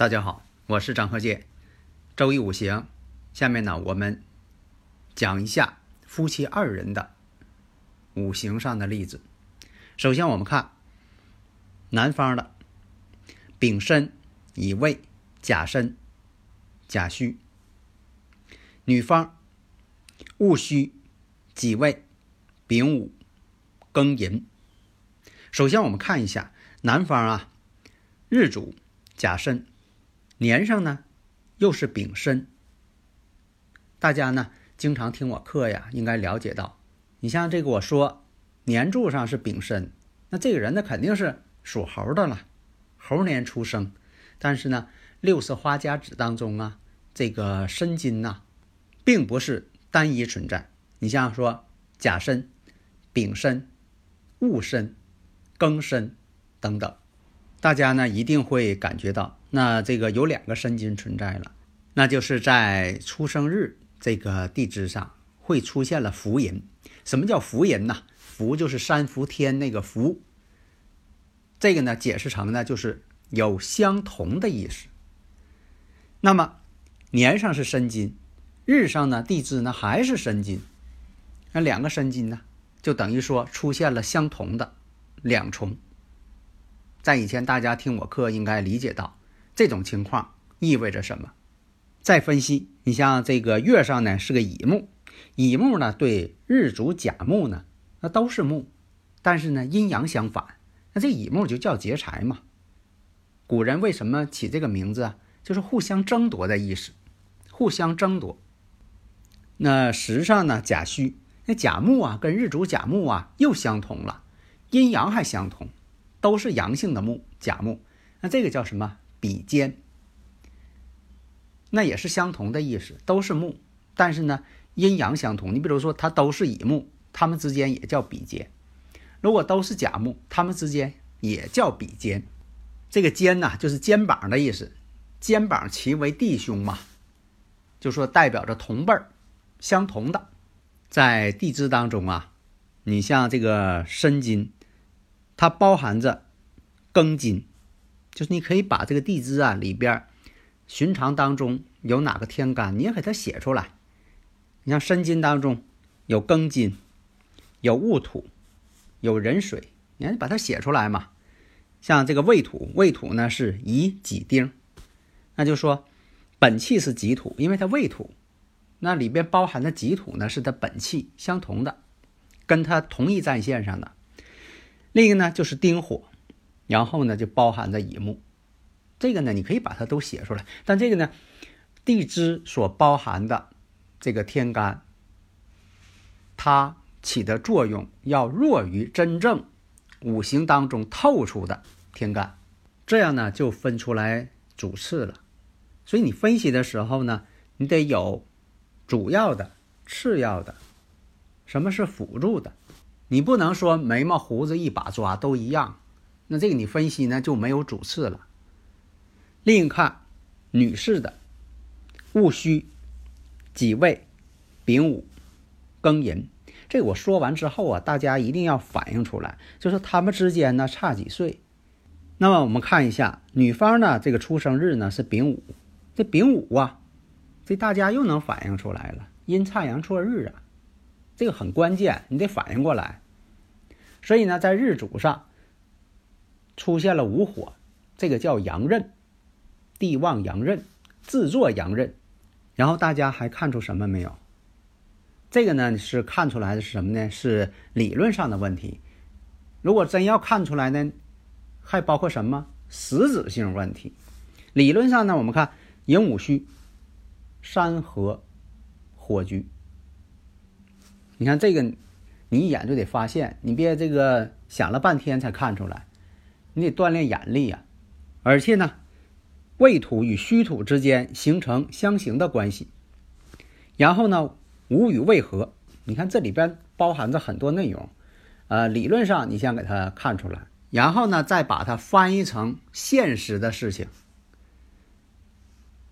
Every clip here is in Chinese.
大家好，我是张鹤剑。周易五行，下面呢我们讲一下夫妻二人的五行上的例子。首先我们看男方的丙申、乙未、甲申、甲戌；女方戊戌、己未、丙午、庚寅。首先我们看一下男方啊，日主甲申。年上呢，又是丙申。大家呢经常听我课呀，应该了解到，你像这个我说年柱上是丙申，那这个人呢肯定是属猴的了，猴年出生。但是呢，六色花甲子当中啊，这个申金呐，并不是单一存在。你像说甲申、丙申、戊申、庚申等等。大家呢一定会感觉到，那这个有两个申金存在了，那就是在出生日这个地支上会出现了福银。什么叫福银呢？福就是三伏天那个福。这个呢解释成呢就是有相同的意思。那么年上是申金，日上呢地支呢还是申金，那两个申金呢就等于说出现了相同的两重。在以前，大家听我课应该理解到这种情况意味着什么。再分析，你像这个月上呢是个乙木，乙木呢对日主甲木呢，那都是木，但是呢阴阳相反，那这乙木就叫劫财嘛。古人为什么起这个名字啊？就是互相争夺的意思，互相争夺。那时上呢甲戌，那甲木啊跟日主甲木啊又相同了，阴阳还相同。都是阳性的木，甲木，那这个叫什么？比肩，那也是相同的意思，都是木，但是呢，阴阳相同。你比如说，它都是乙木，它们之间也叫比肩；如果都是甲木，它们之间也叫比肩。这个肩呐，就是肩膀的意思，肩膀齐为弟兄嘛，就说代表着同辈儿，相同的。在地支当中啊，你像这个申金。它包含着庚金，就是你可以把这个地支啊里边，寻常当中有哪个天干，你也给它写出来。你像申金当中有庚金，有戊土，有壬水，你看把它写出来嘛。像这个未土，未土呢是乙己丁，那就说本气是己土，因为它未土，那里边包含的己土呢是它本气相同的，跟它同一战线上的。另一个呢就是丁火，然后呢就包含着乙木，这个呢你可以把它都写出来。但这个呢，地支所包含的这个天干，它起的作用要弱于真正五行当中透出的天干，这样呢就分出来主次了。所以你分析的时候呢，你得有主要的、次要的，什么是辅助的？你不能说眉毛胡子一把抓都一样，那这个你分析呢就没有主次了。另看女士的戊戌、己未、丙午、庚寅，这我说完之后啊，大家一定要反映出来，就是他们之间呢差几岁。那么我们看一下女方呢这个出生日呢是丙午，这丙午啊，这大家又能反映出来了，阴差阳错日啊。这个很关键，你得反应过来。所以呢，在日主上出现了午火，这个叫阳刃，地旺阳刃，自作阳刃。然后大家还看出什么没有？这个呢是看出来的是什么呢？是理论上的问题。如果真要看出来呢，还包括什么实质性问题？理论上呢，我们看寅午戌，山河火局。你看这个，你一眼就得发现，你别这个想了半天才看出来，你得锻炼眼力呀。而且呢，未土与戌土之间形成相刑的关系。然后呢，午与未合，你看这里边包含着很多内容，呃，理论上你先给它看出来，然后呢，再把它翻译成现实的事情。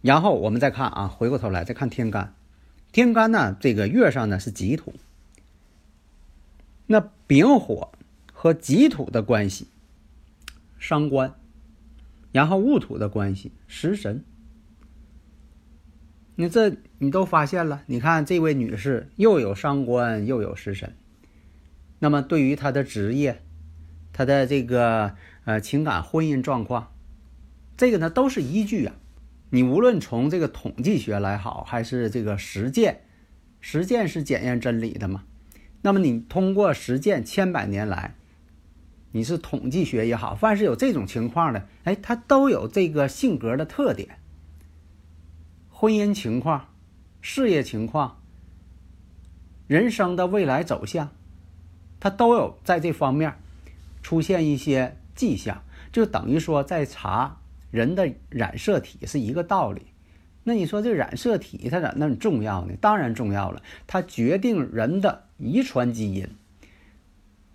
然后我们再看啊，回过头来再看天干，天干呢，这个月上呢是己土，那丙火和己土的关系，伤官，然后戊土的关系，食神。你这你都发现了，你看这位女士又有伤官又有食神，那么对于她的职业，她的这个呃情感婚姻状况，这个呢都是依据啊。你无论从这个统计学来好，还是这个实践，实践是检验真理的嘛？那么你通过实践千百年来，你是统计学也好，凡是有这种情况的，哎，它都有这个性格的特点，婚姻情况、事业情况、人生的未来走向，它都有在这方面出现一些迹象，就等于说在查。人的染色体是一个道理，那你说这染色体它咋那么重要呢？当然重要了，它决定人的遗传基因，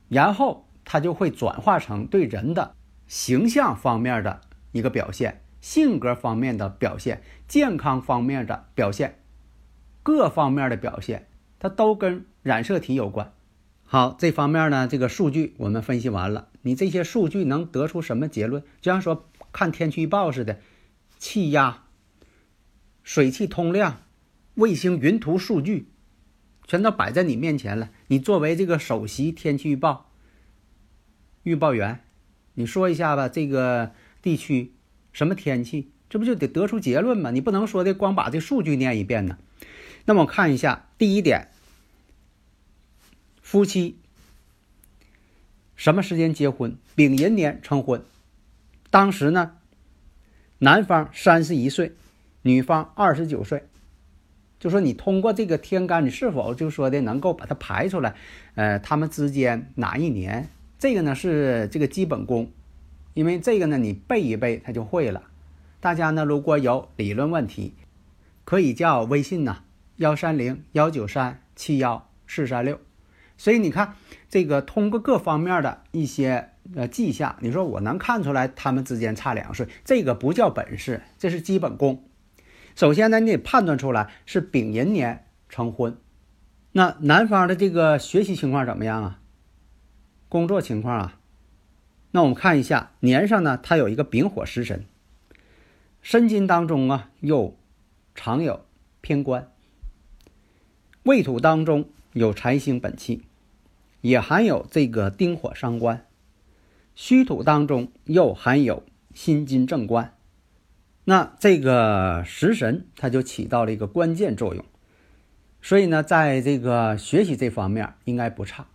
然后它就会转化成对人的形象方面的一个表现、性格方面的表现、健康方面的表现，各方面的表现，它都跟染色体有关。好，这方面呢，这个数据我们分析完了，你这些数据能得出什么结论？就像说。看天气预报似的，气压、水汽通量、卫星云图数据，全都摆在你面前了。你作为这个首席天气预报预报员，你说一下吧，这个地区什么天气？这不就得得出结论吗？你不能说的光把这数据念一遍呢。那么我看一下，第一点，夫妻什么时间结婚？丙寅年成婚。当时呢，男方三十一岁，女方二十九岁，就说你通过这个天干，你是否就说的能够把它排出来？呃，他们之间哪一年？这个呢是这个基本功，因为这个呢你背一背，它就会了。大家呢如果有理论问题，可以叫微信呐，幺三零幺九三七幺四三六。所以你看，这个通过各方面的一些。呃，迹象，你说我能看出来他们之间差两岁，这个不叫本事，这是基本功。首先呢，你得判断出来是丙寅年成婚。那男方的这个学习情况怎么样啊？工作情况啊？那我们看一下年上呢，他有一个丙火食神，申金当中啊又常有偏官，未土当中有财星本气，也含有这个丁火伤官。戌土当中又含有辛金正官，那这个食神它就起到了一个关键作用，所以呢，在这个学习这方面应该不差，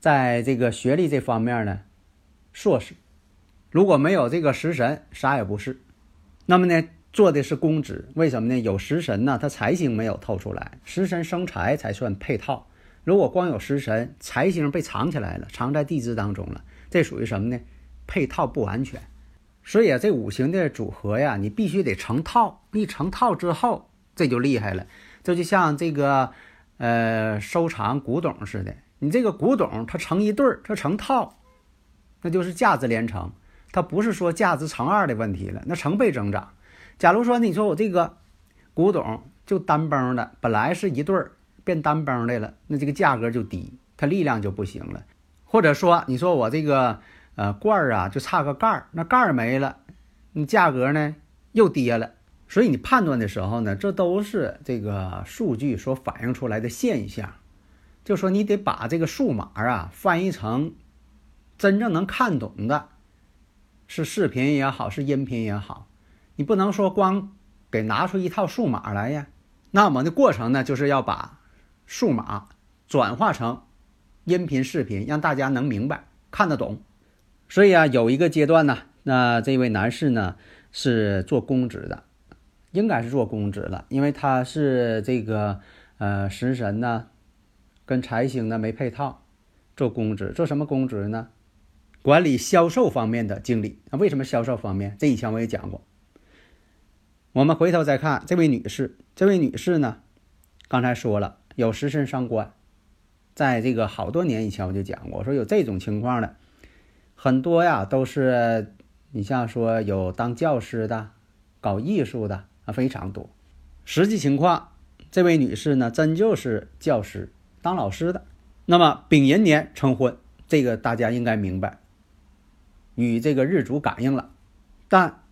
在这个学历这方面呢，硕士，如果没有这个食神，啥也不是。那么呢，做的是公职，为什么呢？有食神呢，他财星没有透出来，食神生财才算配套。如果光有食神，财星被藏起来了，藏在地支当中了。这属于什么呢？配套不完全，所以啊，这五行的组合呀，你必须得成套。一成套之后，这就厉害了。这就像这个呃收藏古董似的，你这个古董它成一对儿，它成套，那就是价值连城。它不是说价值乘二的问题了，那成倍增长。假如说你说我这个古董就单崩的，本来是一对儿变单崩的了，那这个价格就低，它力量就不行了。或者说，你说我这个呃罐儿啊，就差个盖儿，那盖儿没了，你价格呢又跌了。所以你判断的时候呢，这都是这个数据所反映出来的现象。就说你得把这个数码啊翻译成真正能看懂的，是视频也好，是音频也好，你不能说光给拿出一套数码来呀。那么的过程呢，就是要把数码转化成。音频、视频让大家能明白、看得懂，所以啊，有一个阶段呢，那这位男士呢是做公职的，应该是做公职了，因为他是这个呃食神呢，跟财星呢没配套，做公职，做什么公职呢？管理销售方面的经理。那为什么销售方面？这以前我也讲过。我们回头再看这位女士，这位女士呢，刚才说了有食神伤官，在这个好多年以前我就讲过，我说有这种情况的很多呀，都是你像说有当教师的、搞艺术的啊，非常多。实际情况，这位女士呢，真就是教师、当老师的。那么丙寅年成婚，这个大家应该明白。与这个日主感应了，但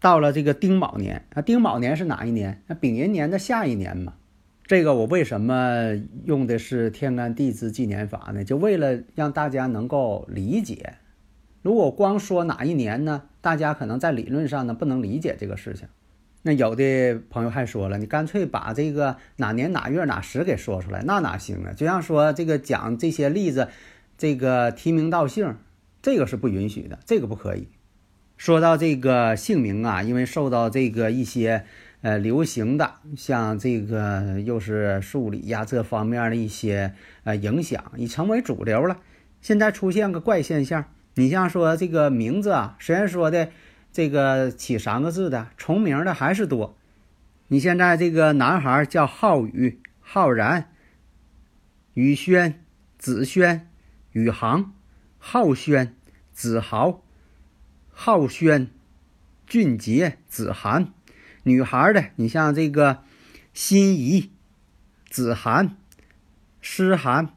到了这个丁卯年啊，丁卯年是哪一年？那丙寅年的下一年嘛。这个我为什么用的是天干地支纪年法呢？就为了让大家能够理解。如果光说哪一年呢，大家可能在理论上呢不能理解这个事情。那有的朋友还说了，你干脆把这个哪年哪月哪时给说出来，那哪行啊？就像说这个讲这些例子，这个提名道姓。这个是不允许的，这个不可以。说到这个姓名啊，因为受到这个一些呃流行的，像这个又是数理呀这方面的一些呃影响，已成为主流了。现在出现个怪现象，你像说这个名字啊，虽然说的这个起三个字的重名的还是多。你现在这个男孩叫浩宇、浩然、宇轩、子轩、宇航。浩轩、子豪、浩轩、俊杰、子涵，女孩的，你像这个心怡、子涵、诗涵、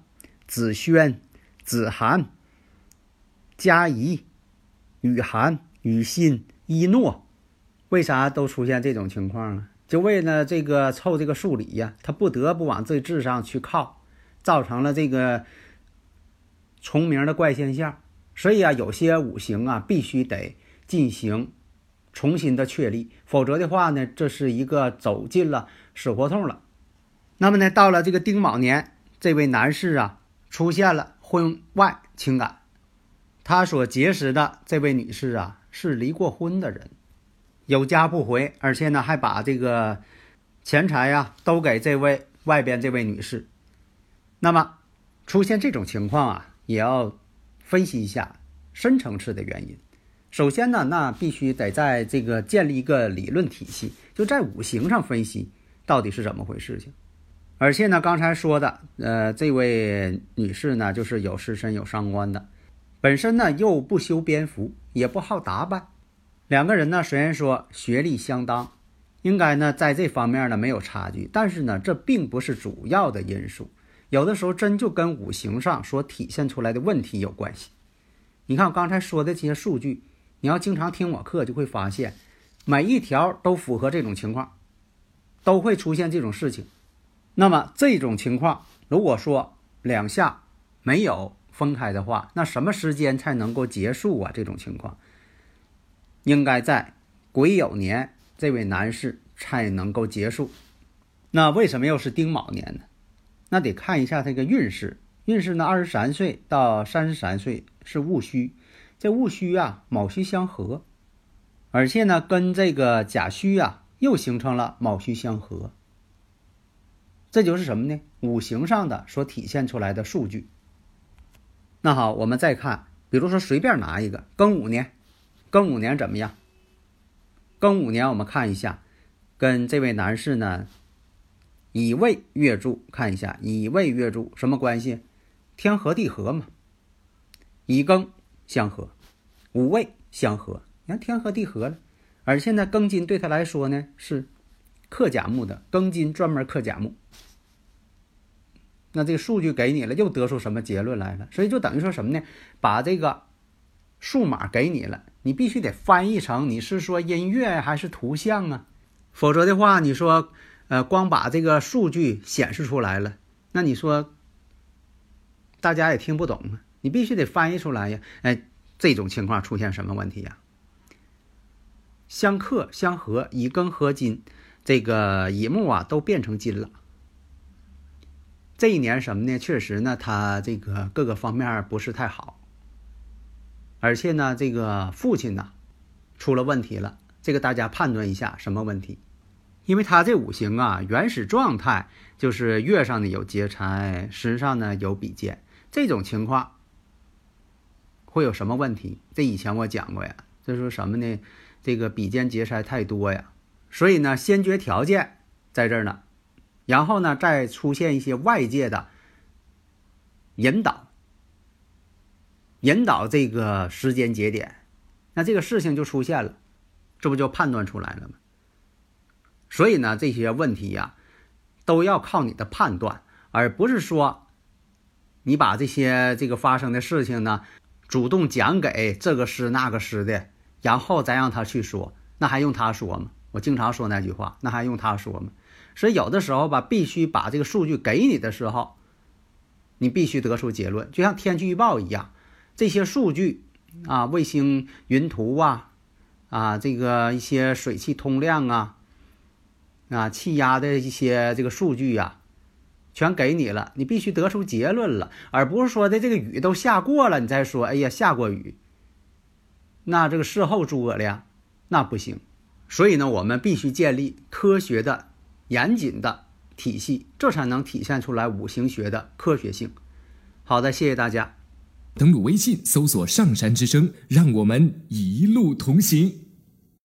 子轩、子涵、佳怡、雨涵、雨欣、一诺，为啥都出现这种情况呢？就为了这个凑这个数理呀，他不得不往这字上去靠，造成了这个。重名的怪现象，所以啊，有些五行啊，必须得进行重新的确立，否则的话呢，这是一个走进了死胡同了。那么呢，到了这个丁卯年，这位男士啊，出现了婚外情感，他所结识的这位女士啊，是离过婚的人，有家不回，而且呢，还把这个钱财呀都给这位外边这位女士。那么出现这种情况啊。也要分析一下深层次的原因。首先呢，那必须得在这个建立一个理论体系，就在五行上分析到底是怎么回事情。而且呢，刚才说的，呃，这位女士呢，就是有失身有伤官的，本身呢又不修边幅，也不好打扮。两个人呢，虽然说学历相当，应该呢在这方面呢没有差距，但是呢，这并不是主要的因素。有的时候真就跟五行上所体现出来的问题有关系。你看我刚才说的这些数据，你要经常听我课，就会发现每一条都符合这种情况，都会出现这种事情。那么这种情况，如果说两下没有分开的话，那什么时间才能够结束啊？这种情况应该在癸酉年，这位男士才能够结束。那为什么又是丁卯年呢？那得看一下这个运势，运势呢，二十三岁到三十三岁是戊戌，这戊戌啊，卯戌相合，而且呢，跟这个甲戌啊又形成了卯戌相合，这就是什么呢？五行上的所体现出来的数据。那好，我们再看，比如说随便拿一个庚午年，庚午年怎么样？庚午年我们看一下，跟这位男士呢。乙未月柱，看一下乙未月柱什么关系？天合地合嘛。乙庚相合，午未相合，你看天合地合了。而现在庚金对他来说呢是克甲木的，庚金专门克甲木。那这个数据给你了，又得出什么结论来了？所以就等于说什么呢？把这个数码给你了，你必须得翻译成你是说音乐还是图像啊？否则的话，你说。呃，光把这个数据显示出来了，那你说大家也听不懂啊？你必须得翻译出来呀！哎，这种情况出现什么问题呀？相克相合，乙庚合金，这个乙木啊都变成金了。这一年什么呢？确实呢，他这个各个方面不是太好，而且呢，这个父亲呢出了问题了，这个大家判断一下什么问题？因为他这五行啊，原始状态就是月上呢有劫财，身上呢有比肩，这种情况会有什么问题？这以前我讲过呀，这说什么呢？这个比肩劫财太多呀，所以呢，先决条件在这儿呢，然后呢，再出现一些外界的引导，引导这个时间节点，那这个事情就出现了，这不就判断出来了吗？所以呢，这些问题呀，都要靠你的判断，而不是说你把这些这个发生的事情呢，主动讲给这个师那个师的。然后再让他去说，那还用他说吗？我经常说那句话，那还用他说吗？所以有的时候吧，必须把这个数据给你的时候，你必须得出结论，就像天气预报一样，这些数据啊，卫星云图啊，啊，这个一些水汽通量啊，啊，气压的一些这个数据呀，全给你了，你必须得出结论了，而不是说的这个雨都下过了，你再说，哎呀，下过雨。那这个事后诸葛亮，那不行，所以呢，我们必须建立科学的、严谨的体系，这才能体现出来五行学的科学性。好的，谢谢大家。登录微信，搜索“上山之声”，让我们一路同行。